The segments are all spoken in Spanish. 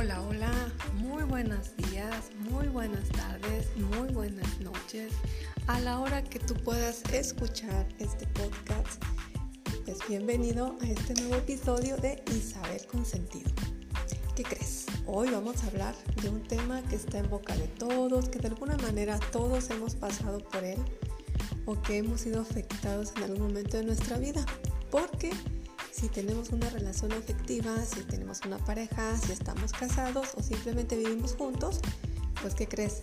Hola, hola, muy buenos días, muy buenas tardes, muy buenas noches. A la hora que tú puedas escuchar este podcast, pues bienvenido a este nuevo episodio de Isabel con sentido. ¿Qué crees? Hoy vamos a hablar de un tema que está en boca de todos, que de alguna manera todos hemos pasado por él o que hemos sido afectados en algún momento de nuestra vida. Porque si tenemos una relación afectiva, si tenemos una pareja, si estamos casados o simplemente vivimos juntos, pues ¿qué crees?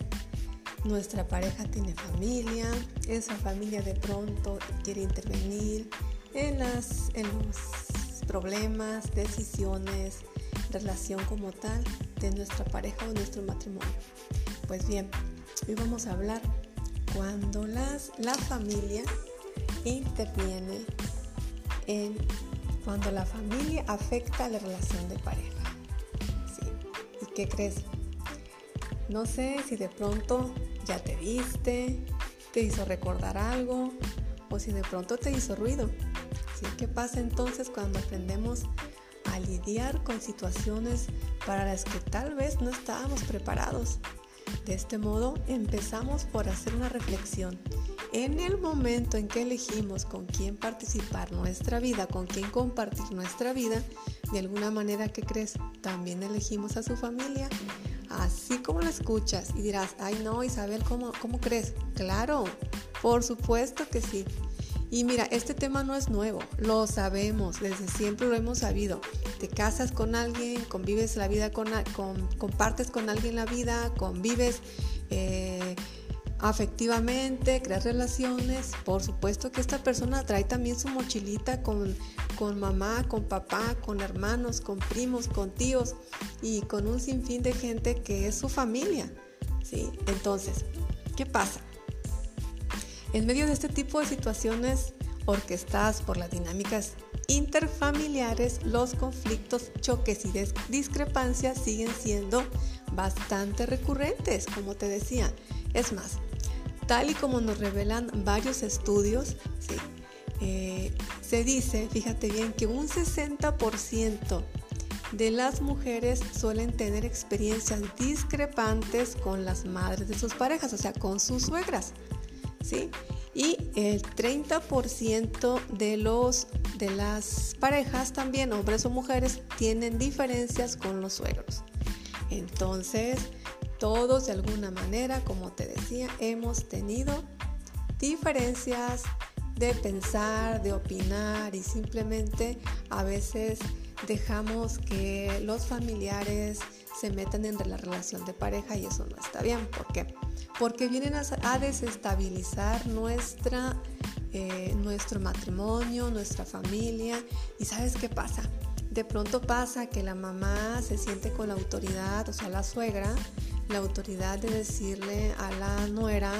Nuestra pareja tiene familia, esa familia de pronto quiere intervenir en, las, en los problemas, decisiones, relación como tal de nuestra pareja o nuestro matrimonio. Pues bien, hoy vamos a hablar cuando las, la familia interviene en cuando la familia afecta la relación de pareja. ¿Sí? ¿Y qué crees? No sé si de pronto ya te viste, te hizo recordar algo o si de pronto te hizo ruido. ¿Sí? ¿Qué pasa entonces cuando aprendemos a lidiar con situaciones para las que tal vez no estábamos preparados? De este modo empezamos por hacer una reflexión en el momento en que elegimos con quién participar nuestra vida, con quién compartir nuestra vida, de alguna manera que crees, también elegimos a su familia. Así como lo escuchas y dirás, ay no, Isabel, ¿cómo, cómo crees? Claro, por supuesto que sí. Y mira, este tema no es nuevo, lo sabemos, desde siempre lo hemos sabido. Te casas con alguien, convives la vida con, compartes con alguien la vida, convives eh, afectivamente, crear relaciones. Por supuesto que esta persona trae también su mochilita con, con mamá, con papá, con hermanos, con primos, con tíos y con un sinfín de gente que es su familia. ¿sí? Entonces, ¿qué pasa? En medio de este tipo de situaciones orquestadas por las dinámicas interfamiliares, los conflictos, choques y discrepancias siguen siendo bastante recurrentes, como te decía. Es más, tal y como nos revelan varios estudios, eh, se dice, fíjate bien, que un 60% de las mujeres suelen tener experiencias discrepantes con las madres de sus parejas, o sea, con sus suegras, ¿sí? Y el 30% de, los, de las parejas también, hombres o mujeres, tienen diferencias con los suegros. Entonces, todos de alguna manera, como te decía, hemos tenido diferencias de pensar, de opinar y simplemente a veces dejamos que los familiares se metan en la relación de pareja y eso no está bien. ¿Por qué? Porque vienen a, desestabilizar nuestra, eh, nuestro matrimonio, nuestra familia. ¿Y sabes qué pasa? De pronto pasa que la mamá se siente con la autoridad, o sea, la suegra, la autoridad de decirle a la nuera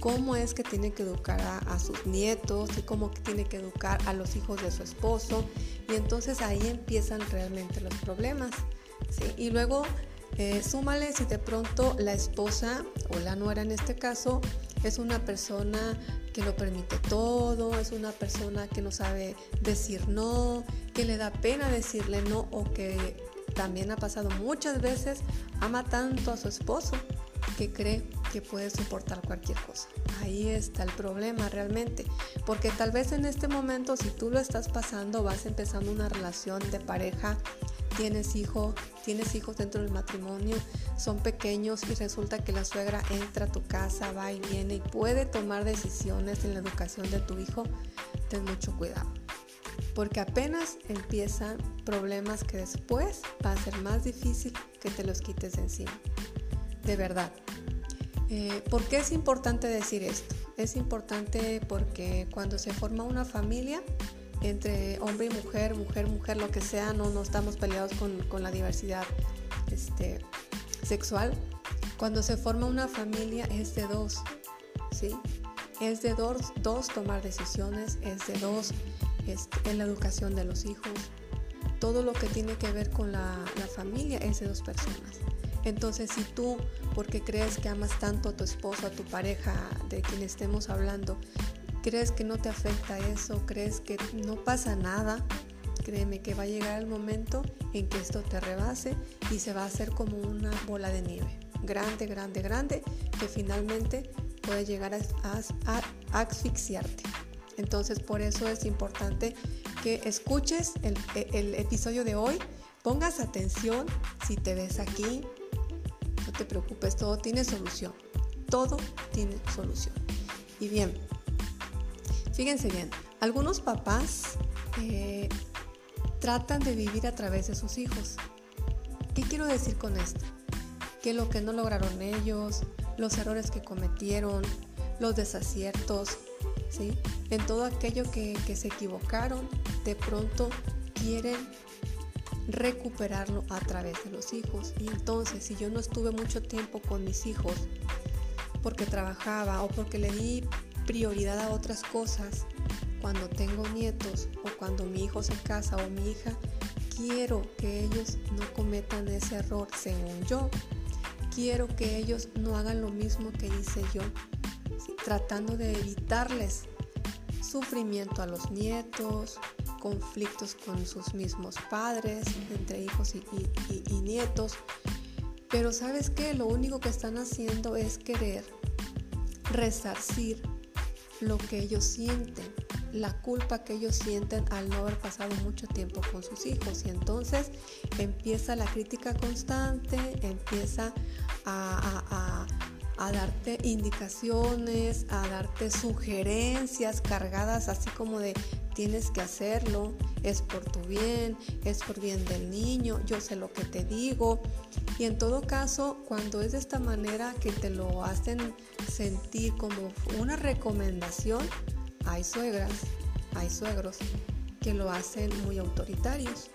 cómo es que tiene que educar a, sus nietos y cómo tiene que educar a los hijos de su esposo. Y entonces ahí empiezan realmente los problemas. Y luego eh, súmale si de pronto la esposa o la nuera en este caso es una persona que lo permite todo, es una persona que no sabe decir no, que le da pena decirle no o que también ha pasado muchas veces, ama tanto a su esposo que cree que puede soportar cualquier cosa. Ahí está el problema realmente, porque tal vez en este momento si tú lo estás pasando, vas empezando una relación de pareja, tienes hijo, tienes hijos dentro del matrimonio, son pequeños y resulta que la suegra entra a tu casa, va y viene y puede tomar decisiones en la educación de tu hijo, ten mucho cuidado porque apenas empiezan problemas que después va a ser más difícil que te los quites de encima. De verdad. Eh, ¿Por qué es importante decir esto? Es importante porque cuando se forma una familia entre hombre y mujer, mujer, mujer, lo que sea, no, no estamos peleados con, la diversidad este, sexual. Cuando se forma una familia es de dos, ¿sí? Es de dos, dos tomar decisiones, es de dos este, en la educación de los hijos. Todo lo que tiene que ver con la, familia es de dos personas. Entonces, si tú, porque crees que amas tanto a tu esposo, a tu pareja, de quien estemos hablando, crees que no te afecta eso, crees que no pasa nada, créeme que va a llegar el momento en que esto te rebase y se va a hacer como una bola de nieve, grande, grande, grande, que finalmente puede llegar a, asfixiarte. Entonces por eso es importante que escuches el, el episodio de hoy, pongas atención si te ves aquí, no te preocupes, todo tiene solución, todo tiene solución. Y bien, fíjense bien, algunos papás eh, tratan de vivir a través de sus hijos. ¿Qué quiero decir con esto? Que lo que no lograron ellos, los errores que cometieron, los desaciertos, en todo aquello que, que se equivocaron, de pronto quieren recuperarlo a través de los hijos. Y entonces, si yo no estuve mucho tiempo con mis hijos porque trabajaba o porque le di prioridad a otras cosas, cuando tengo nietos o cuando mi hijo se casa o mi hija, quiero que ellos no cometan ese error según yo. Quiero que ellos no hagan lo mismo que hice yo, tratando de evitarles sufrimiento a los nietos, conflictos con sus mismos padres, entre hijos y, nietos. Pero sabes que lo único que están haciendo es querer resarcir lo que ellos sienten la culpa que ellos sienten al no haber pasado mucho tiempo con sus hijos. Y entonces empieza la crítica constante, empieza a, darte indicaciones, a darte sugerencias cargadas así como de tienes que hacerlo, es por tu bien, es por bien del niño, yo sé lo que te digo. Y en todo caso, cuando es de esta manera que te lo hacen sentir como una recomendación, hay suegras, hay suegros que lo hacen muy autoritarios,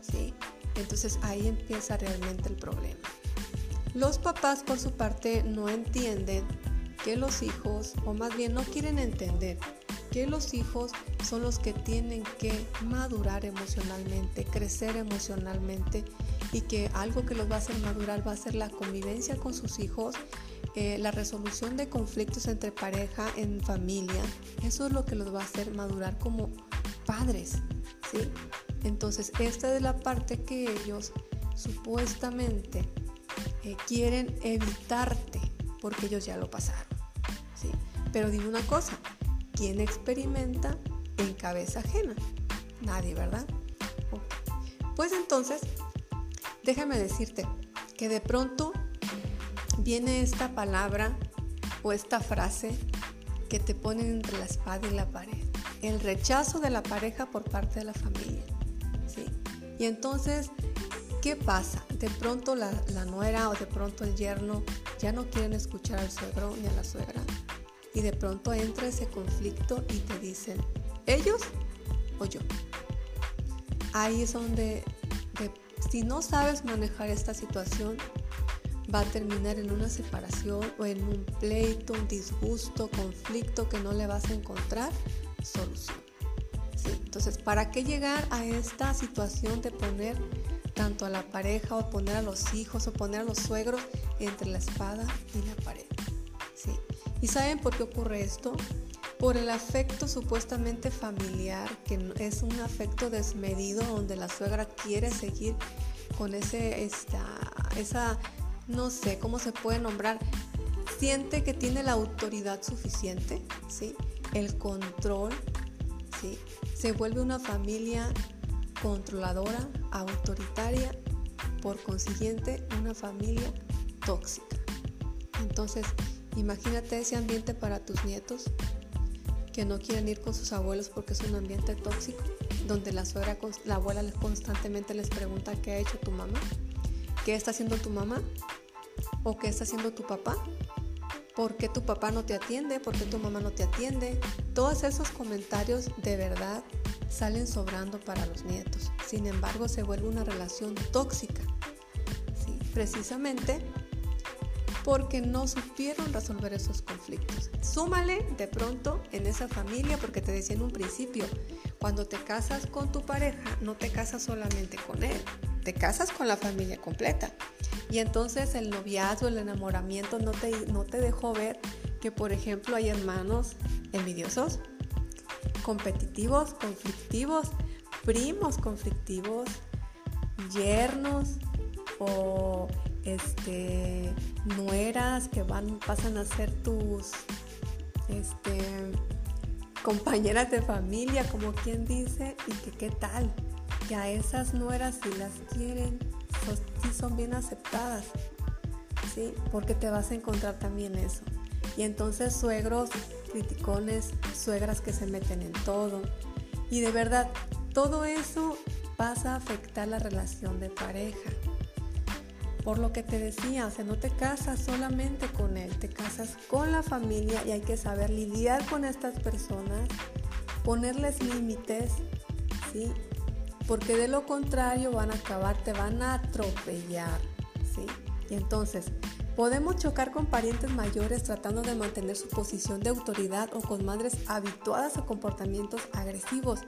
¿sí? Entonces ahí empieza realmente el problema. Los papás por su parte no entienden que los hijos, o más bien no quieren entender que los hijos son los que tienen que madurar emocionalmente, crecer emocionalmente y que algo que los va a hacer madurar va a ser la convivencia con sus hijos eh, la resolución de conflictos entre pareja, en familia, eso es lo que los va a hacer madurar como padres, ¿sí? Entonces, esta es la parte que ellos supuestamente eh, quieren evitarte, porque ellos ya lo pasaron, ¿sí? Pero dime una cosa, ¿quién experimenta en cabeza ajena? Nadie, ¿verdad? Pues entonces, déjame decirte que de pronto viene esta palabra o esta frase que te ponen entre la espada y la pared. El rechazo de la pareja por parte de la familia. ¿sí? Y entonces, ¿qué pasa? De pronto la, nuera o de pronto el yerno ya no quieren escuchar al suegro ni a la suegra. Y de pronto entra ese conflicto y te dicen, ¿ellos o yo? Ahí es donde, si no sabes manejar esta situación, va a terminar en una separación o en un pleito, un disgusto, conflicto que no le vas a encontrar solución. Entonces, ¿para qué llegar a esta situación de poner tanto a la pareja o poner a los hijos o poner a los suegros entre la espada y la pared? ¿Sí? ¿Y saben por qué ocurre esto? Por el afecto supuestamente familiar, que es un afecto desmedido donde la suegra quiere seguir con ese, esta, esa no sé cómo se puede nombrar, siente que tiene la autoridad suficiente, ¿sí? el control, ¿sí? se vuelve una familia controladora, autoritaria, por consiguiente una familia tóxica. Entonces, imagínate ese ambiente para tus nietos que no quieren ir con sus abuelos porque es un ambiente tóxico, donde la suegra, la abuela constantemente les pregunta qué ha hecho tu mamá, qué está haciendo tu mamá, ¿O qué está haciendo tu papá? ¿Por qué tu papá no te atiende? ¿Por qué tu mamá no te atiende? Todos esos comentarios de verdad salen sobrando para los nietos. Sin embargo, se vuelve una relación tóxica. ¿sí? Precisamente porque no supieron resolver esos conflictos. Súmale de pronto en esa familia, porque te decía en un principio, cuando te casas con tu pareja, no te casas solamente con él, te casas con la familia completa. Y entonces el noviazgo, el enamoramiento no te, no te dejó ver que, por ejemplo, hay hermanos envidiosos, competitivos, conflictivos, primos conflictivos, yernos o este nueras que van pasan a ser tus este compañeras de familia, como quien dice, y que qué tal, que a esas nueras si las quieren, si son bien aceptadas, ¿sí? Porque te vas a encontrar también eso. Y entonces suegros criticones, suegras que se meten en todo. Y de verdad, todo eso pasa a afectar la relación de pareja. Por lo que te decía, o sea, no te casas solamente con él, te casas con la familia y hay que saber lidiar con estas personas, ponerles límites, ¿sí? Porque de lo contrario van a acabar, te van a atropellar, ¿sí? Entonces, podemos chocar con parientes mayores tratando de mantener su posición de autoridad o con madres habituadas a comportamientos agresivos.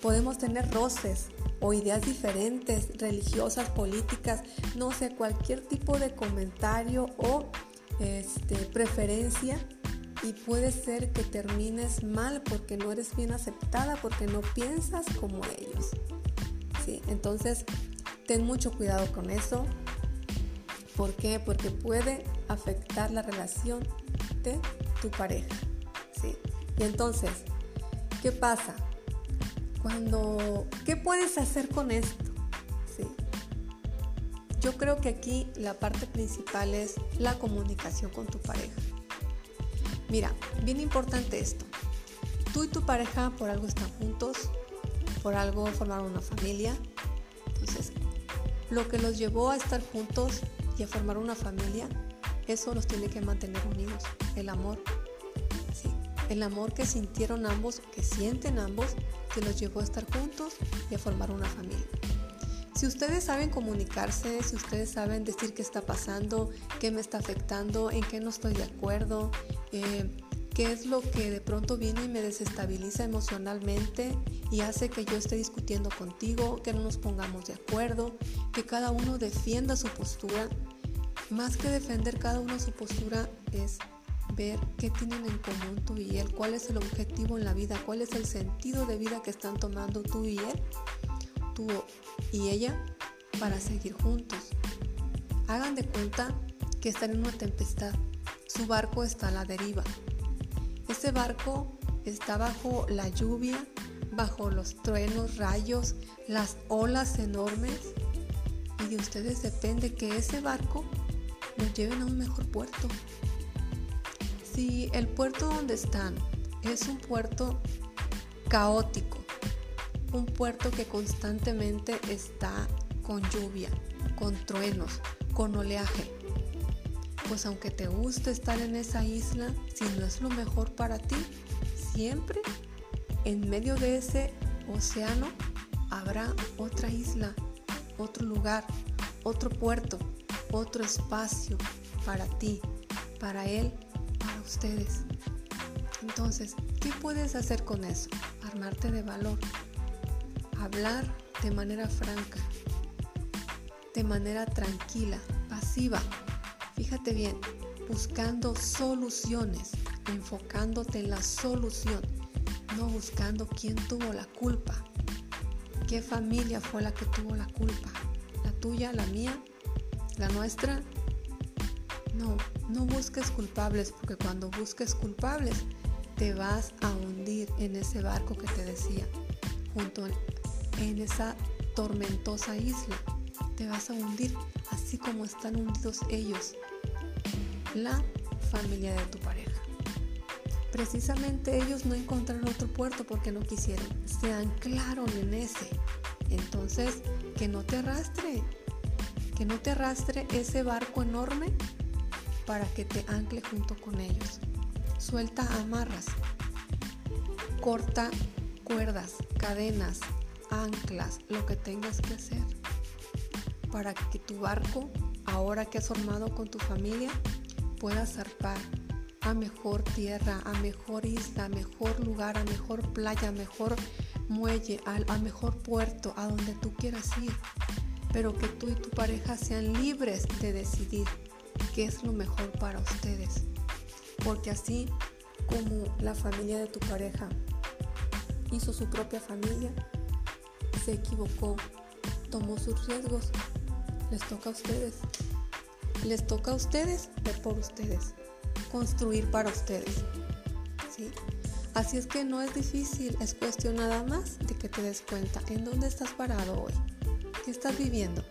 Podemos tener roces, o ideas diferentes, religiosas, políticas, no sé, cualquier tipo de comentario o este, preferencia y puede ser que termines mal porque no eres bien aceptada, porque no piensas como ellos. ¿sí? Entonces, ten mucho cuidado con eso. ¿Por qué? Porque puede afectar la relación de tu pareja. ¿sí? Y entonces, ¿qué pasa? Cuando, ¿qué puedes hacer con esto? ¿Sí? Yo creo que aquí la parte principal es la comunicación con tu pareja. Mira, bien importante esto. Tú y tu pareja por algo están juntos, por algo formaron una familia. Entonces, lo que los llevó a estar juntos y a formar una familia, eso los tiene que mantener unidos. El amor. El amor que sintieron ambos, que sienten ambos, que los llevó a estar juntos y a formar una familia. Si ustedes saben comunicarse, si ustedes saben decir qué está pasando, qué me está afectando, en qué no estoy de acuerdo, eh, qué es lo que de pronto viene y me desestabiliza emocionalmente y hace que yo esté discutiendo contigo, que no nos pongamos de acuerdo, que cada uno defienda su postura. Más que defender cada uno su postura es ver qué tienen en común tú y él, cuál es el objetivo en la vida, cuál es el sentido de vida que están tomando tú y él, tú y ella, para seguir juntos. Hagan de cuenta que están en una tempestad, su barco está a la deriva. Ese barco está bajo la lluvia, bajo los truenos, rayos, las olas enormes y de ustedes depende que ese barco los lleven a un mejor puerto. Si el puerto donde están es un puerto caótico, un puerto que constantemente está con lluvia, con truenos, con oleaje, pues aunque te guste estar en esa isla, si no es lo mejor para ti, siempre en medio de ese océano habrá otra isla, otro lugar, otro puerto, otro espacio para ti, para él ustedes. Entonces, ¿qué puedes hacer con eso? Armarte de valor. Hablar de manera franca, de manera tranquila, pasiva. Fíjate bien, buscando soluciones, enfocándote en la solución, no buscando quién tuvo la culpa. ¿Qué familia fue la que tuvo la culpa? ¿La tuya, la mía, la nuestra? No, no busques culpables porque cuando busques culpables te vas a hundir en ese barco que te decía, junto en esa tormentosa isla. Te vas a hundir así como están hundidos ellos, la familia de tu pareja. Precisamente ellos no encontraron otro puerto porque no quisieron, se anclaron en ese. Entonces, que no te arrastre, que no te arrastre ese barco enorme para que te ancle junto con ellos. Suelta amarras, corta cuerdas, cadenas, anclas, lo que tengas que hacer para que tu barco, ahora que has formado con tu familia, pueda zarpar a mejor tierra, a mejor isla, a mejor lugar, a mejor playa, a mejor muelle, a, mejor puerto, a donde tú quieras ir. Pero que tú y tu pareja sean libres de decidir qué es lo mejor para ustedes. Porque así como la familia de tu pareja hizo su propia familia, se equivocó, tomó sus riesgos. Les toca a ustedes. Les toca a ustedes ver por ustedes, construir para ustedes. ¿sí? Así es que no es difícil, es cuestión nada más de que te des cuenta en dónde estás parado hoy, qué estás viviendo.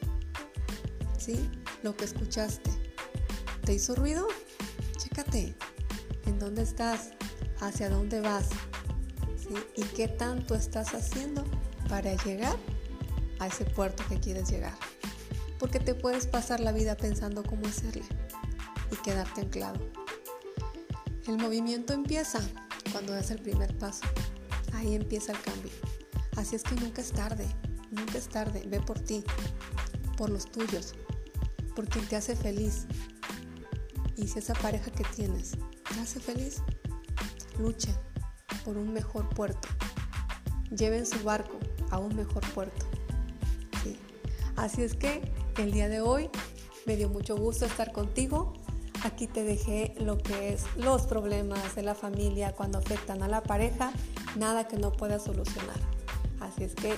¿Sí? Lo que escuchaste. ¿Te hizo ruido? Chécate. ¿En dónde estás? ¿Hacia dónde vas? ¿Y qué tanto estás haciendo para llegar a ese puerto que quieres llegar? Porque te puedes pasar la vida pensando cómo hacerle y quedarte anclado. El movimiento empieza cuando das el primer paso. Ahí empieza el cambio. Así es que nunca es tarde, nunca es tarde. Ve por ti, por los tuyos, por quien te hace feliz. Y si esa pareja que tienes te hace feliz, luche por un mejor puerto. Lleven su barco a un mejor puerto. Así es que el día de hoy me dio mucho gusto estar contigo. Aquí te dejé lo que es los problemas de la familia cuando afectan a la pareja, nada que no puedas solucionar. Así es que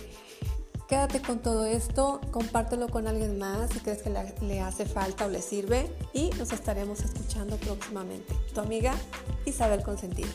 quédate con todo esto, compártelo con alguien más si crees que le, hace falta o le sirve y nos estaremos escuchando próximamente. Tu amiga Isabel Consentido.